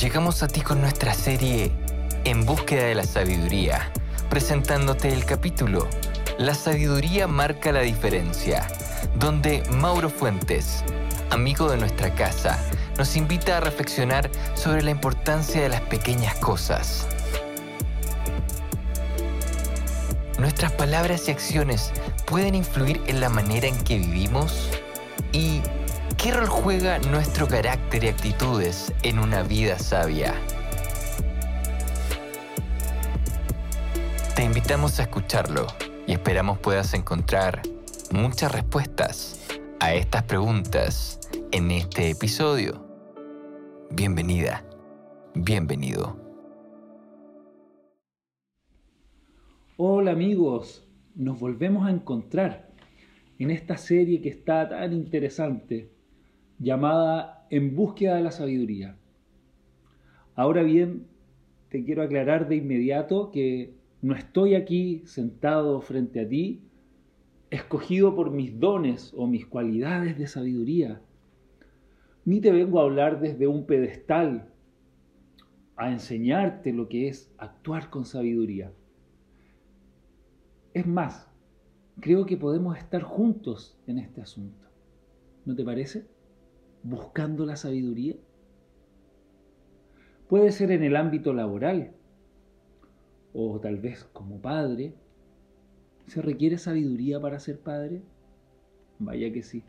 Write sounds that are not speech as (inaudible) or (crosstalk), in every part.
Llegamos a ti con nuestra serie En búsqueda de la sabiduría, presentándote el capítulo La sabiduría marca la diferencia, donde Mauro Fuentes, amigo de nuestra casa, nos invita a reflexionar sobre la importancia de las pequeñas cosas. Nuestras palabras y acciones pueden influir en la manera en que vivimos y ¿Qué rol juega nuestro carácter y actitudes en una vida sabia? Te invitamos a escucharlo y esperamos puedas encontrar muchas respuestas a estas preguntas en este episodio. Bienvenida, bienvenido. Hola amigos, nos volvemos a encontrar en esta serie que está tan interesante llamada En búsqueda de la sabiduría. Ahora bien, te quiero aclarar de inmediato que no estoy aquí sentado frente a ti, escogido por mis dones o mis cualidades de sabiduría, ni te vengo a hablar desde un pedestal a enseñarte lo que es actuar con sabiduría. Es más, creo que podemos estar juntos en este asunto. ¿No te parece? Buscando la sabiduría? Puede ser en el ámbito laboral o tal vez como padre. ¿Se requiere sabiduría para ser padre? Vaya que sí.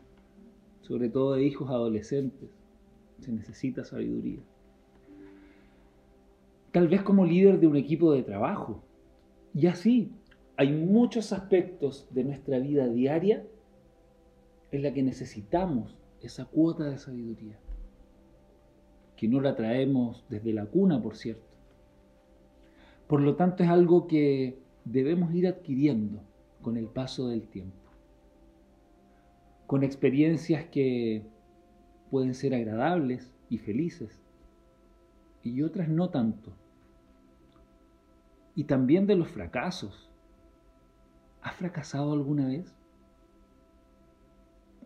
Sobre todo de hijos adolescentes. Se necesita sabiduría. Tal vez como líder de un equipo de trabajo. Y así, hay muchos aspectos de nuestra vida diaria en la que necesitamos esa cuota de sabiduría, que no la traemos desde la cuna, por cierto. Por lo tanto, es algo que debemos ir adquiriendo con el paso del tiempo, con experiencias que pueden ser agradables y felices, y otras no tanto. Y también de los fracasos. ¿Has fracasado alguna vez?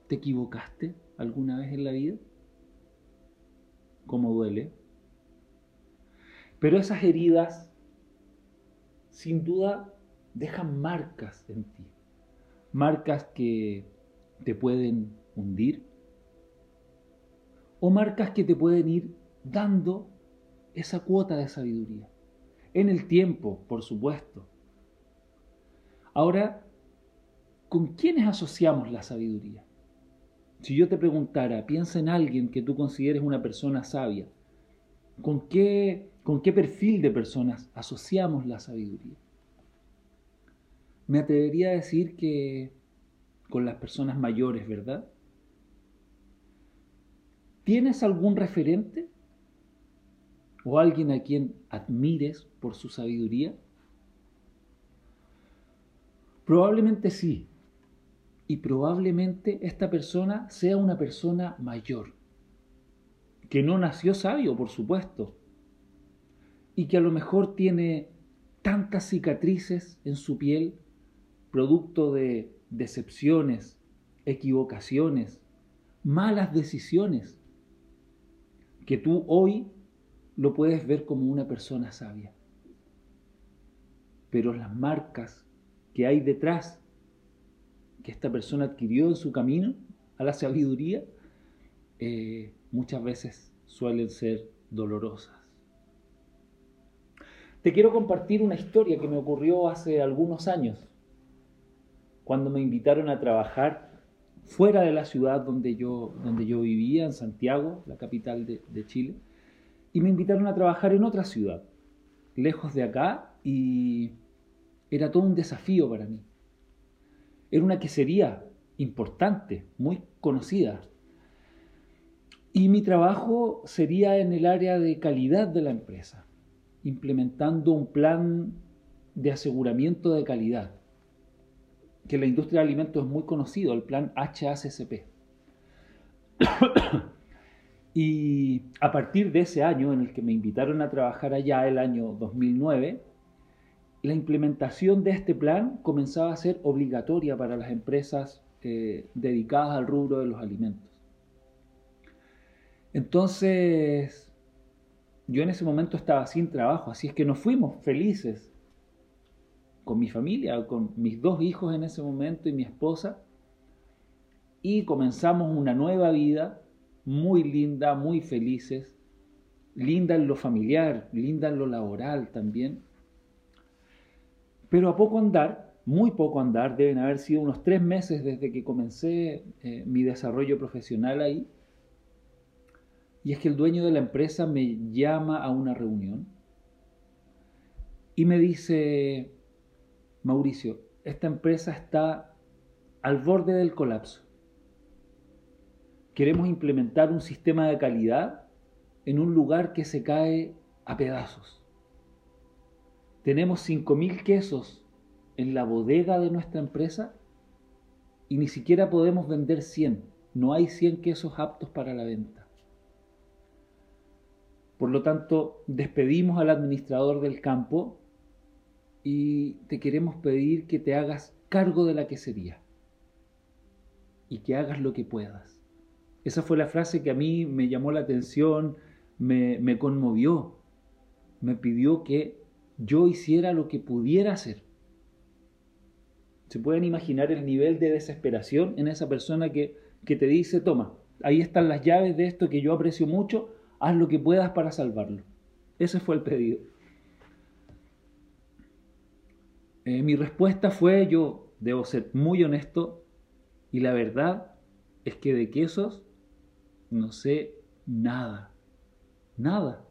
¿Te equivocaste? Alguna vez en la vida? ¿Cómo duele? Pero esas heridas, sin duda, dejan marcas en ti. Marcas que te pueden hundir o marcas que te pueden ir dando esa cuota de sabiduría. En el tiempo, por supuesto. Ahora, ¿con quiénes asociamos la sabiduría? Si yo te preguntara, piensa en alguien que tú consideres una persona sabia, ¿con qué, con qué perfil de personas asociamos la sabiduría? Me atrevería a decir que con las personas mayores, ¿verdad? ¿Tienes algún referente? ¿O alguien a quien admires por su sabiduría? Probablemente sí, y probablemente esta persona sea una persona mayor, que no nació sabio, por supuesto, y que a lo mejor tiene tantas cicatrices en su piel, producto de decepciones, equivocaciones, malas decisiones, que tú hoy lo puedes ver como una persona sabia. Pero las marcas que hay detrás que esta persona adquirió en su camino a la sabiduría, eh, muchas veces suelen ser dolorosas. Te quiero compartir una historia que me ocurrió hace algunos años, cuando me invitaron a trabajar fuera de la ciudad donde yo, donde yo vivía, en Santiago, la capital de, de Chile, y me invitaron a trabajar en otra ciudad, lejos de acá, y era todo un desafío para mí era una quesería importante, muy conocida. Y mi trabajo sería en el área de calidad de la empresa, implementando un plan de aseguramiento de calidad, que en la industria de alimentos es muy conocido, el plan HACCP. (coughs) y a partir de ese año en el que me invitaron a trabajar allá, el año 2009, la implementación de este plan comenzaba a ser obligatoria para las empresas eh, dedicadas al rubro de los alimentos. Entonces, yo en ese momento estaba sin trabajo, así es que nos fuimos felices con mi familia, con mis dos hijos en ese momento y mi esposa, y comenzamos una nueva vida muy linda, muy felices, linda en lo familiar, linda en lo laboral también. Pero a poco andar, muy poco andar, deben haber sido unos tres meses desde que comencé eh, mi desarrollo profesional ahí, y es que el dueño de la empresa me llama a una reunión y me dice, Mauricio, esta empresa está al borde del colapso queremos implementar un sistema de calidad en un lugar que se cae a pedazos. Tenemos 5.000 quesos en la bodega de nuestra empresa y ni siquiera podemos vender 100. No hay 100 quesos aptos para la venta. Por lo tanto, despedimos al administrador del campo y te queremos pedir que te hagas cargo de la quesería y que hagas lo que puedas. Esa fue la frase que a mí me llamó la atención, me, conmovió, me pidió que yo hiciera lo que pudiera hacer. ¿Se pueden imaginar el nivel de desesperación en esa persona que, que, te dice, toma, ahí están las llaves de esto que yo aprecio mucho, haz lo que puedas para salvarlo? Ese fue el pedido. Eh, mi respuesta fue, yo debo ser muy honesto, y la verdad es que de quesos no sé nada, nada.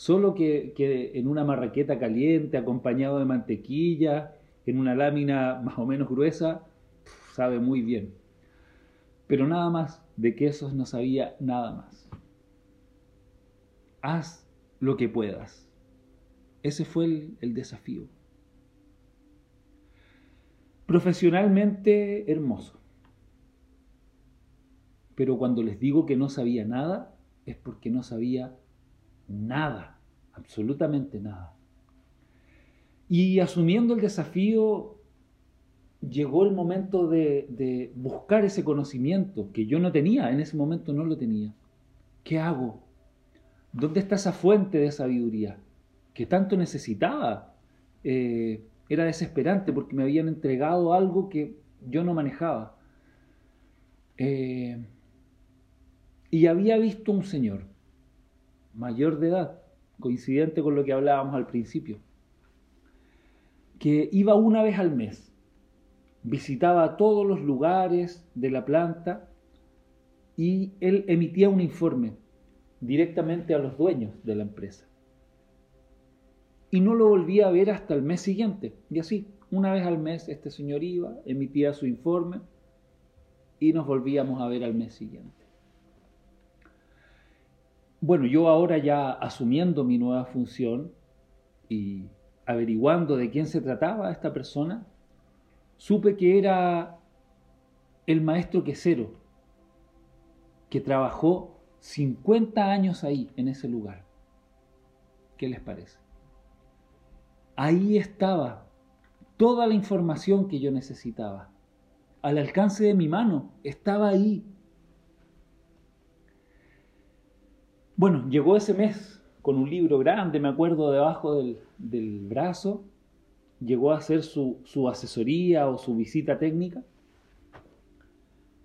Solo que, en una marraqueta caliente, acompañado de mantequilla, en una lámina (laughs) más o menos gruesa, sabe muy bien. Pero nada más, de quesos no sabía nada más. Haz lo que puedas. Ese fue el, el desafío. Profesionalmente hermoso pero cuando les digo que no sabía nada, es porque no sabía nada, absolutamente nada. Y asumiendo el desafío, llegó el momento de, buscar ese conocimiento que yo no tenía, en ese momento no lo tenía. ¿Qué hago? ¿Dónde está esa fuente de sabiduría que tanto necesitaba? Eh, era desesperante porque me habían entregado algo que yo no manejaba. Eh, y había visto un señor mayor de edad, coincidente con lo que hablábamos al principio, que iba una vez al mes, visitaba todos los lugares de la planta y él emitía un informe directamente a los dueños de la empresa. Y no lo volvía a ver hasta el mes siguiente. Y así, una vez al mes este señor iba, emitía su informe y nos volvíamos a ver al mes siguiente. Bueno, yo ahora ya asumiendo mi nueva función y averiguando de quién se trataba esta persona, supe que era el maestro quesero, que trabajó 50 años ahí, en ese lugar. ¿Qué les parece? Ahí estaba toda la información que yo necesitaba. Al alcance de mi mano, estaba ahí Bueno, llegó ese mes con un libro grande, me acuerdo, debajo del, brazo. Llegó a hacer su, asesoría o su visita técnica.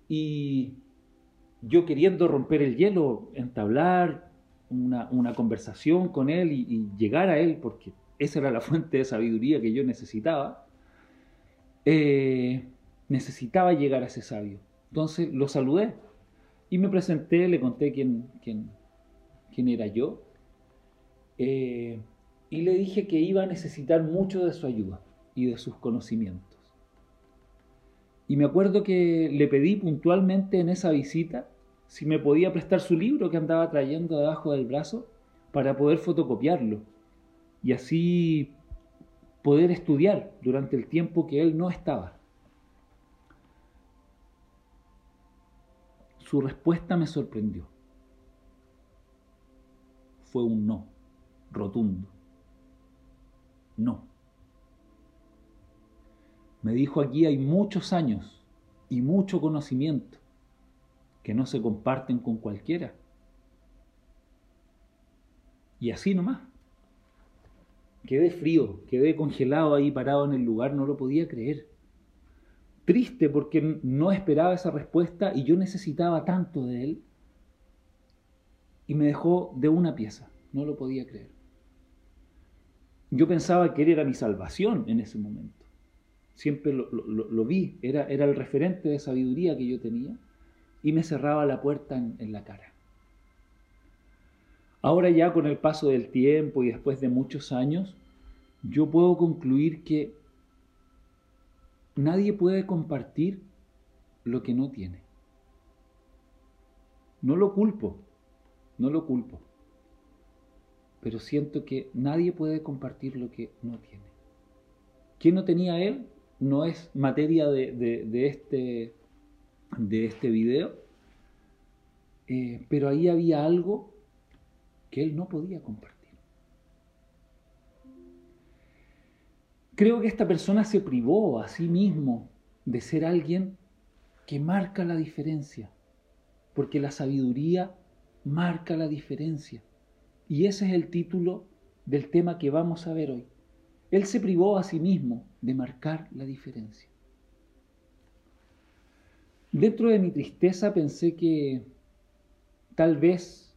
Y yo queriendo romper el hielo, entablar una, conversación con él y, llegar a él, porque esa era la (laughs) fuente de sabiduría que yo necesitaba, eh, necesitaba llegar a ese sabio. Entonces lo saludé y me presenté, le conté quién, quién, quién era yo, eh, y le dije que iba a necesitar mucho de su ayuda y de sus conocimientos. Y me acuerdo que le pedí puntualmente en esa visita si me podía prestar su libro que andaba trayendo debajo del brazo para poder fotocopiarlo y así poder estudiar durante el tiempo que él no estaba. Su respuesta me sorprendió. Fue un no, rotundo. No. Me dijo aquí hay muchos años y mucho conocimiento que no se comparten con cualquiera. Y así nomás. Quedé frío, quedé congelado ahí parado en el lugar, no lo podía creer. Triste porque no esperaba esa respuesta y yo necesitaba tanto de él. Y me dejó de una pieza, no lo podía creer. Yo pensaba que él era mi salvación en ese momento. Siempre lo, vi, era, era, el referente de sabiduría que yo tenía y me cerraba la puerta en, en la cara. Ahora ya con el paso del tiempo y después de muchos años, yo puedo concluir que nadie puede compartir lo que no tiene. No lo culpo, no lo culpo pero siento que nadie puede compartir lo que no tiene. ¿Qué no tenía él? No es materia de, este, de este video, eh, pero ahí había algo que él no podía compartir. Creo que esta persona se privó a sí mismo de ser alguien que marca la diferencia, porque la sabiduría marca la diferencia. Y ese es el título del tema que vamos a ver hoy. Él se privó a sí mismo de marcar la diferencia. Dentro de mi tristeza pensé que tal vez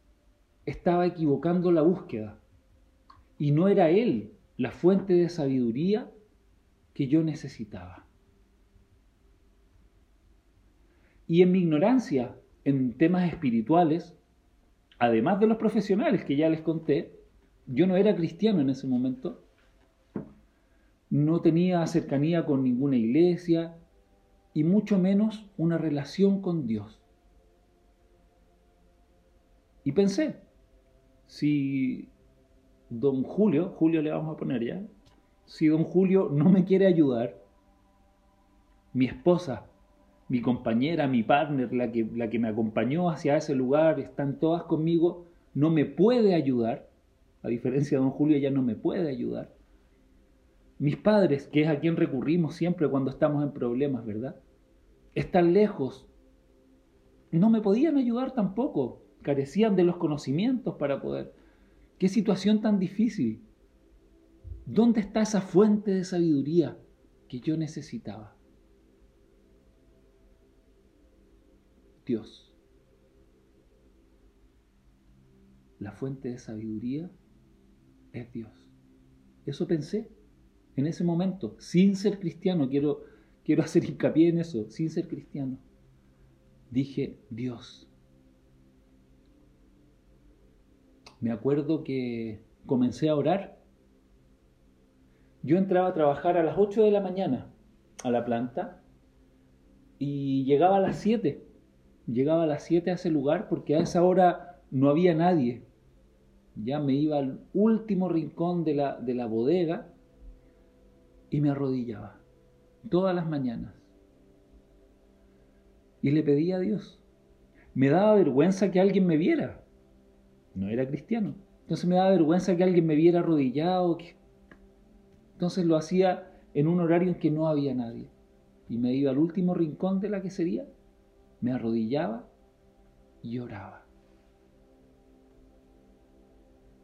estaba equivocando la búsqueda y no era él la fuente de sabiduría que yo necesitaba. Y en mi ignorancia en temas espirituales, además de los profesionales que ya les conté, yo no era cristiano en ese momento, no tenía cercanía con ninguna iglesia y mucho menos una relación con Dios. Y pensé, si don Julio, Julio le vamos a poner ya, si don Julio no me quiere ayudar, mi esposa mi compañera, mi partner, la que, la que me acompañó hacia ese lugar, están todas conmigo, no me puede ayudar, a diferencia de don Julio, ella no me puede ayudar. Mis padres, que es a quien recurrimos siempre cuando estamos en problemas, ¿verdad? Están lejos. No me podían ayudar tampoco, carecían de los conocimientos para poder. Qué situación tan difícil. ¿Dónde está esa fuente de sabiduría que yo necesitaba? Dios. La fuente de sabiduría es Dios. Eso pensé en ese momento, sin ser cristiano, quiero, quiero hacer hincapié en eso, sin ser cristiano. Dije, Dios. Me acuerdo que comencé a orar. Yo entraba a trabajar a las 8 de la mañana a la planta y llegaba a las 7 llegaba a las 7 a ese lugar porque a esa hora no había nadie. Ya me iba al último rincón de la, de la bodega y me arrodillaba todas las mañanas. Y le pedía a Dios. Me daba vergüenza que alguien me viera. No era cristiano. Entonces me daba vergüenza que alguien me viera arrodillado. Entonces lo hacía en un horario en que no había nadie. Y me iba al último rincón de la que sería me arrodillaba y oraba.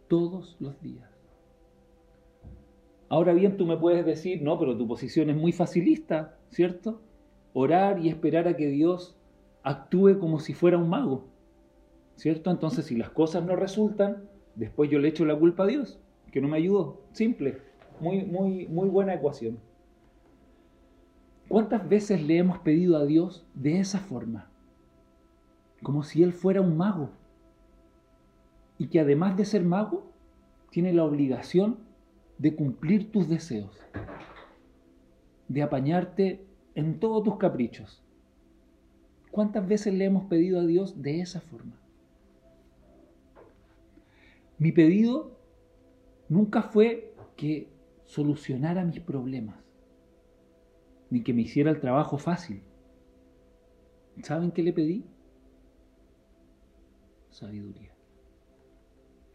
Todos los días. Ahora bien, tú me puedes decir, no, pero tu posición es muy facilista, ¿cierto? Orar y esperar a que Dios actúe como si fuera un mago, ¿cierto? Entonces, si las cosas no resultan, después yo le echo la culpa a Dios, que no me ayudó. Simple, muy, muy, muy buena ecuación. ¿Cuántas veces le hemos pedido a Dios de esa forma? Como si Él fuera un mago. Y que además de ser mago, tiene la obligación de cumplir tus deseos, de apañarte en todos tus caprichos. ¿Cuántas veces le hemos pedido a Dios de esa forma? Mi pedido nunca fue que solucionara mis problemas, ni que me hiciera el trabajo fácil. ¿Saben qué le pedí? Sabiduría.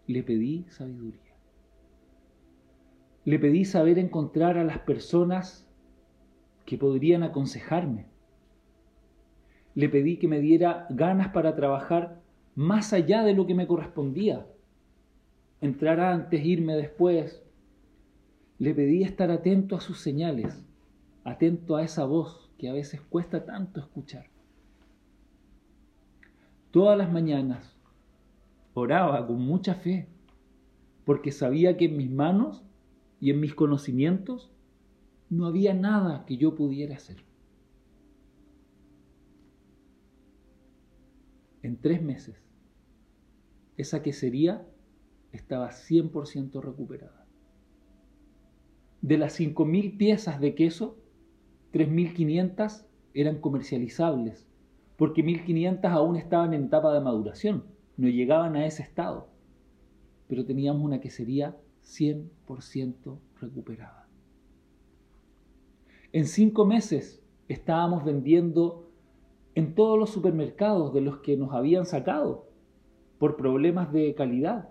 Le pedí sabiduría. Le pedí saber encontrar a las personas que podrían aconsejarme. Le pedí que me diera ganas para trabajar más allá de lo que me correspondía. Entrar antes, irme después. Le pedí estar atento a sus señales, atento a esa voz que a veces cuesta tanto escuchar. Todas las mañanas oraba con mucha fe, porque sabía que en mis manos y en mis conocimientos no había nada que yo pudiera hacer. En tres meses, esa quesería estaba 100% recuperada. De las 5.000 piezas de queso, 3.500 eran comercializables, porque 1.500 aún estaban en etapa de maduración, no llegaban a ese estado. Pero teníamos una quesería 100% recuperada. En cinco meses estábamos vendiendo en todos los supermercados de los que nos habían sacado por problemas de calidad.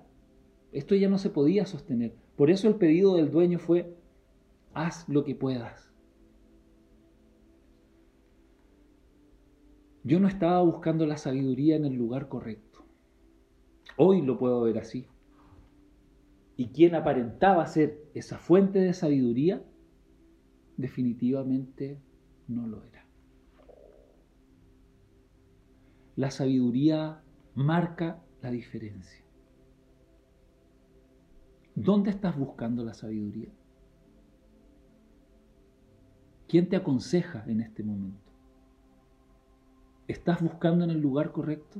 Esto ya no se podía sostener. Por eso el pedido del dueño fue, haz lo que puedas. Yo no estaba buscando la sabiduría en el lugar correcto. Hoy lo puedo ver así y quien aparentaba ser esa fuente de sabiduría, definitivamente no lo era. La sabiduría marca la diferencia. ¿Dónde estás buscando la sabiduría? ¿Quién te aconseja en este momento? ¿Estás buscando en el lugar correcto?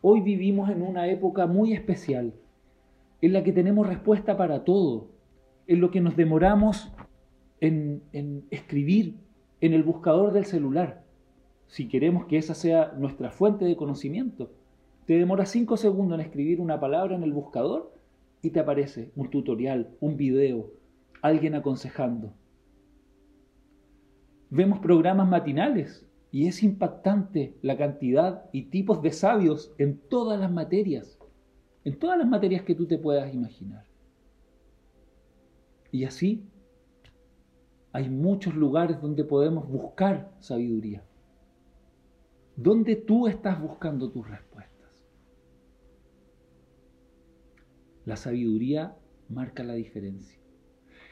Hoy vivimos en una época muy especial, en la que tenemos respuesta para todo, en lo que nos demoramos en, escribir en el buscador del celular, si queremos que esa sea nuestra fuente de conocimiento. Te demora cinco segundos en escribir una palabra en el buscador y te aparece un tutorial, un video, alguien aconsejando. Vemos programas matinales y es impactante la cantidad y tipos de sabios en todas las materias, en todas las materias que tú te puedas imaginar. Y así hay muchos lugares donde podemos buscar sabiduría. ¿Dónde tú estás buscando tus respuestas? La sabiduría marca la diferencia.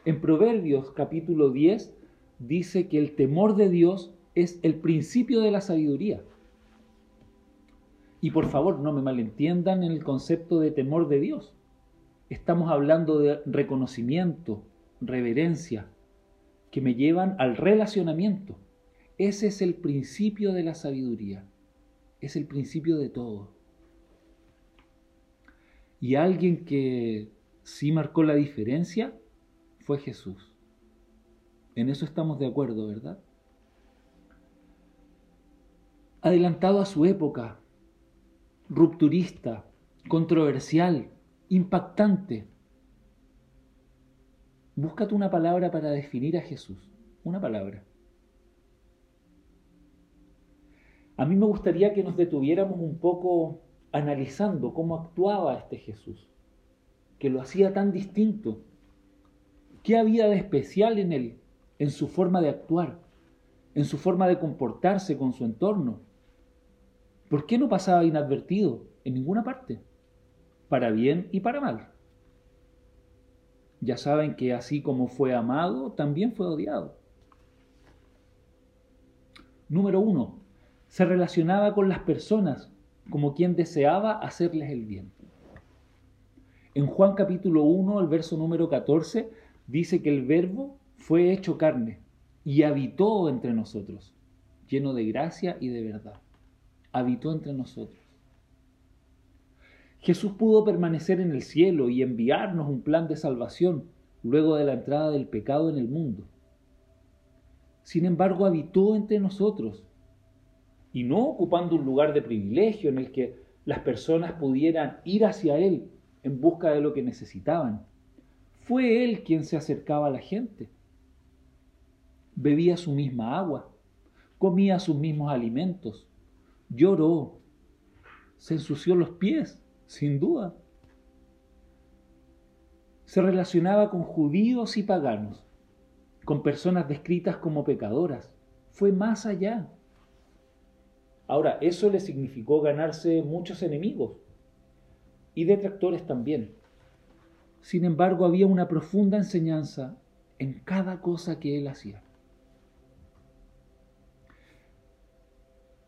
En Proverbios capítulo 10 dice que el temor de Dios es el principio de la sabiduría. Y por favor, no me malentiendan en el concepto de temor de Dios. Estamos hablando de reconocimiento, reverencia, que me llevan al relacionamiento. Ese es el principio de la sabiduría. Es el principio de todo. Y alguien que sí marcó la diferencia fue Jesús. En eso estamos de acuerdo, ¿verdad? adelantado a su época, rupturista, controversial, impactante. Búscate una palabra para definir a Jesús, una palabra. A mí me gustaría que nos detuviéramos un poco analizando cómo actuaba este Jesús, que lo hacía tan distinto. ¿Qué había de especial en él, en su forma de actuar, en su forma de comportarse con su entorno? ¿Por qué no pasaba inadvertido en ninguna parte? Para bien y para mal. Ya saben que así como fue amado, también fue odiado. Número uno, se relacionaba con las personas como quien deseaba hacerles el bien. En Juan capítulo 1, el verso número 14, dice que el verbo fue hecho carne y habitó entre nosotros, lleno de gracia y de verdad habitó entre nosotros. Jesús pudo permanecer en el cielo y enviarnos un plan de salvación luego de la entrada del pecado en el mundo. Sin embargo, habitó entre nosotros y no ocupando un lugar de privilegio en el que las personas pudieran ir hacia Él en busca de lo que necesitaban. Fue Él quien se acercaba a la gente. Bebía su misma agua, comía sus mismos alimentos, lloró, se ensució los pies, sin duda. Se relacionaba con judíos y paganos, con personas descritas como pecadoras. Fue más allá. Ahora, eso le significó ganarse muchos enemigos y detractores también. Sin embargo, había una profunda enseñanza en cada cosa que él hacía.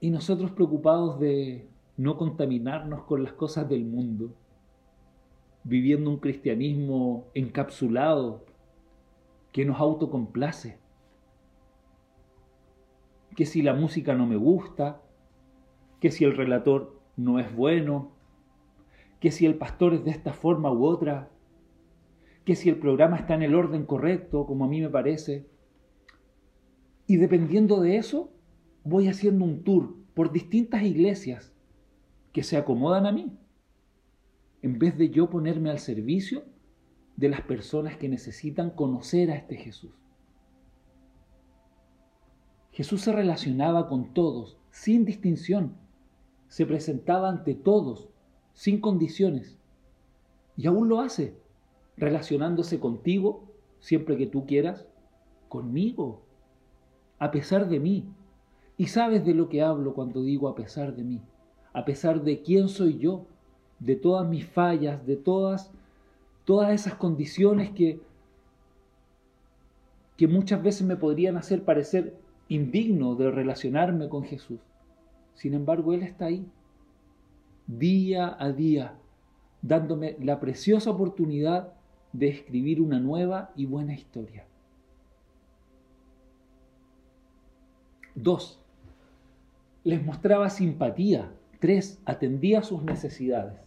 Y nosotros preocupados de no contaminarnos con las cosas del mundo, viviendo un cristianismo encapsulado que nos autocomplace, que si la música no me gusta, que si el relator no es bueno, que si el pastor es de esta forma u otra, que si el programa está en el orden correcto, como a mí me parece. Y dependiendo de eso, voy haciendo un tour por distintas iglesias que se acomodan a mí, en vez de yo ponerme al servicio de las personas que necesitan conocer a este Jesús. Jesús se relacionaba con todos, sin distinción, se presentaba ante todos, sin condiciones. Y aún lo hace, relacionándose contigo siempre que tú quieras, conmigo, a pesar de mí. Y sabes de lo que hablo cuando digo a pesar de mí, a pesar de quién soy yo, de todas mis fallas, de todas todas esas condiciones que que muchas veces me podrían hacer parecer indigno de relacionarme con Jesús. Sin embargo, Él está ahí, día a día, dándome la preciosa oportunidad de escribir una nueva y buena historia. Dos, les mostraba simpatía. Tres, atendía sus necesidades.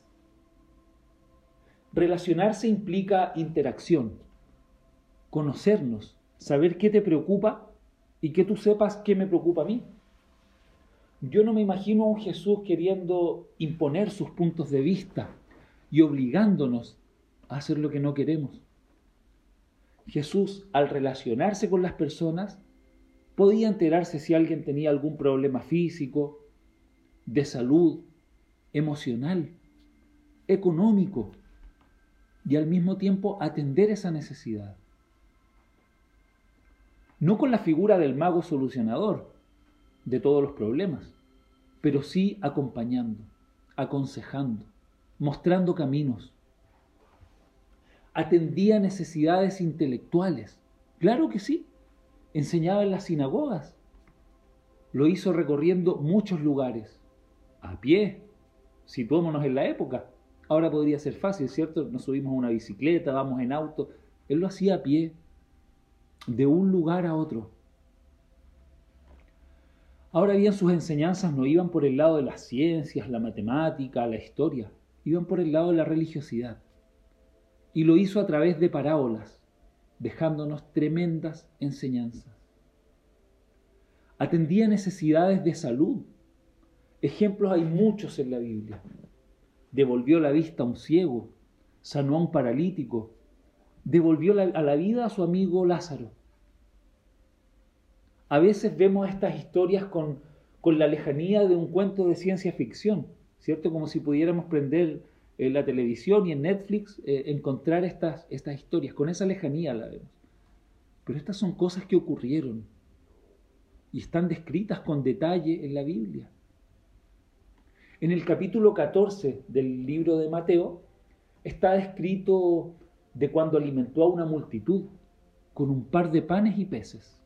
Relacionarse implica interacción, conocernos, saber qué te preocupa y que tú sepas qué me preocupa a mí. Yo no me imagino a un Jesús queriendo imponer sus puntos de vista y obligándonos a hacer lo que no queremos. Jesús, al relacionarse con las personas, podía enterarse si alguien tenía algún problema físico, de salud, emocional, económico, y al mismo tiempo atender esa necesidad. No con la figura del mago solucionador de todos los problemas, pero sí acompañando, aconsejando, mostrando caminos. Atendía necesidades intelectuales, claro que sí, enseñaba en las sinagogas, lo hizo recorriendo muchos lugares, a pie, situémonos en la época. Ahora podría ser fácil, ¿cierto? Nos subimos a una bicicleta, vamos en auto. Él lo hacía a pie, de un lugar a otro. Ahora bien, sus enseñanzas no iban por el lado de las ciencias, la matemática, la historia, iban por el lado de la religiosidad. Y lo hizo a través de parábolas, dejándonos tremendas enseñanzas. Atendía necesidades de salud. Ejemplos hay muchos en la Biblia. Devolvió la vista a un ciego, sanó a un paralítico, devolvió a la vida a su amigo Lázaro a veces vemos estas historias con, la lejanía de un cuento de ciencia ficción, ¿cierto? Como si pudiéramos prender en la televisión y en Netflix eh, encontrar estas, estas historias, con esa lejanía la vemos. Pero estas son cosas que ocurrieron y están descritas con detalle en la Biblia. En el capítulo 14 del libro de Mateo está descrito de cuando alimentó a una multitud con un par de panes y peces.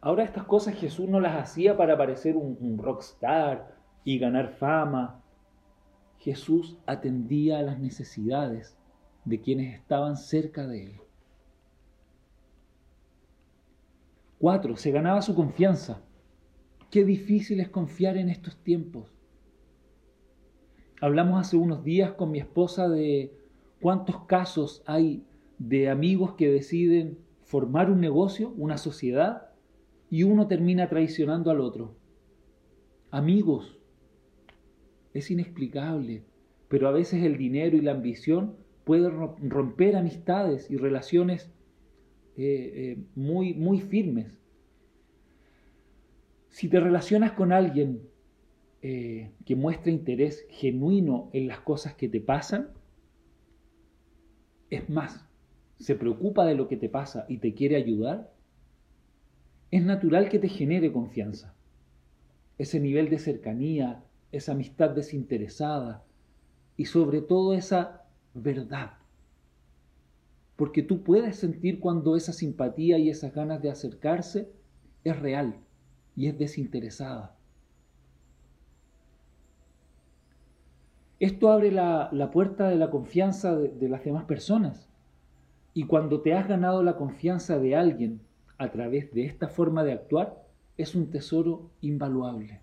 Ahora estas cosas Jesús no las hacía para parecer un, rockstar y ganar fama. Jesús atendía a las necesidades de quienes estaban cerca de él. Cuatro, se ganaba su confianza. Qué difícil es confiar en estos tiempos. Hablamos hace unos días con mi esposa de cuántos casos hay de amigos que deciden formar un negocio, una sociedad, y uno termina traicionando al otro. Amigos, es inexplicable, pero a veces el dinero y la ambición pueden romper amistades y relaciones eh, eh, muy, muy firmes. Si te relacionas con alguien eh, que muestra interés genuino en las cosas que te pasan, es más, se preocupa de lo que te pasa y te quiere ayudar, es natural que te genere confianza. Ese nivel de cercanía, esa amistad desinteresada y sobre todo esa verdad. Porque tú puedes sentir cuando esa simpatía y esas ganas de acercarse es real y es desinteresada. Esto abre la, puerta de la confianza de las demás personas. Y cuando te has ganado la confianza de alguien a través de esta forma de actuar, es un tesoro invaluable.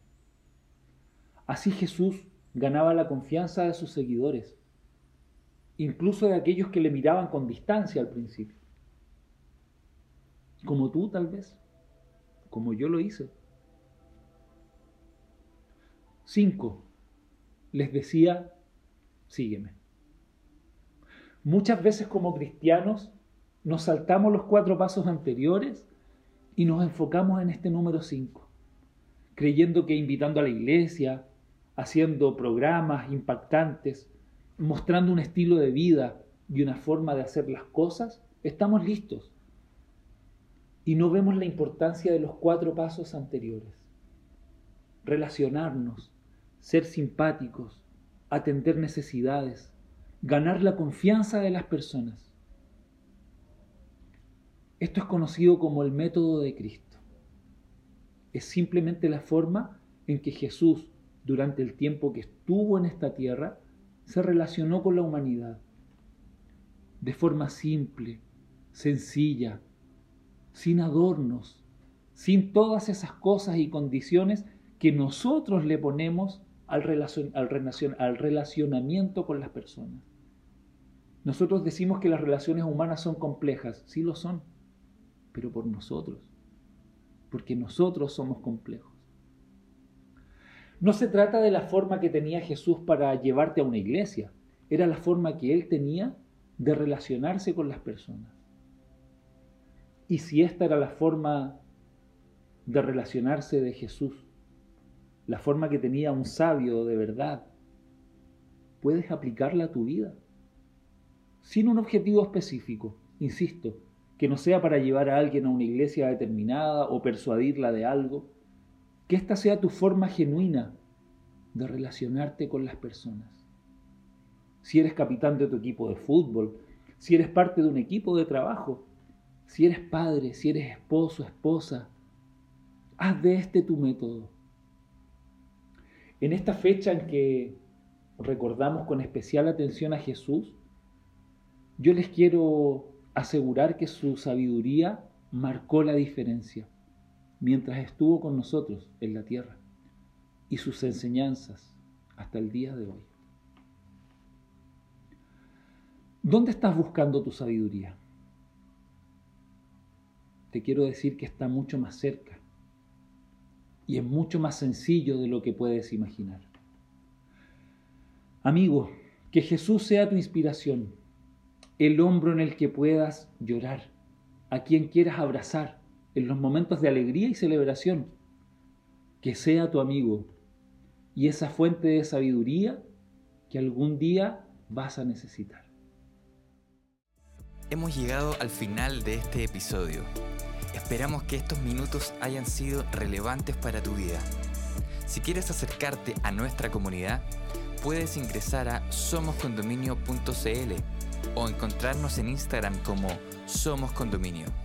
Así Jesús ganaba la confianza de sus seguidores, incluso de aquellos que le miraban con distancia al principio. Como tú tal vez, como yo lo hice. Cinco, les decía, sígueme. Muchas veces como cristianos nos saltamos los cuatro pasos anteriores y nos enfocamos en este número cinco, creyendo que invitando a la iglesia, haciendo programas impactantes, mostrando un estilo de vida y una forma de hacer las cosas, estamos listos. Y no vemos la importancia de los cuatro pasos anteriores. Relacionarnos, ser simpáticos, atender necesidades, ganar la confianza de las personas. Esto es conocido como el método de Cristo. Es simplemente la forma en que Jesús, durante el tiempo que estuvo en esta tierra, se relacionó con la humanidad. De forma simple, sencilla, sin adornos, sin todas esas cosas y condiciones que nosotros le ponemos al, al relacionamiento con las personas. Nosotros decimos que las relaciones humanas son complejas, sí lo son, pero por nosotros, porque nosotros somos complejos. No se trata de la forma que tenía Jesús para llevarte a una iglesia, era la forma que él tenía de relacionarse con las personas. Y si esta era la forma de relacionarse de Jesús, la forma que tenía un sabio de verdad, puedes aplicarla a tu vida sin un objetivo específico, insisto, que no sea para llevar a alguien a una iglesia determinada o persuadirla de algo, que esta sea tu forma genuina de relacionarte con las personas. Si eres capitán de tu equipo de fútbol, si eres parte de un equipo de trabajo, si eres padre, si eres esposo, esposa, haz de este tu método. En esta fecha en que recordamos con especial atención a Jesús, yo les quiero asegurar que su sabiduría marcó la diferencia mientras estuvo con nosotros en la tierra y sus enseñanzas hasta el día de hoy. ¿Dónde estás buscando tu sabiduría? Te quiero decir que está mucho más cerca y es mucho más sencillo de lo que puedes imaginar. Amigo, que Jesús sea tu inspiración el hombro en el que puedas llorar, a quien quieras abrazar en los momentos de alegría y celebración, que sea tu amigo y esa fuente de sabiduría que algún día vas a necesitar. Hemos llegado al final de este episodio. Esperamos que estos minutos hayan sido relevantes para tu vida. Si quieres acercarte a nuestra comunidad, puedes ingresar a somoscondominio.cl o encontrarnos en Instagram como Somos Condominio.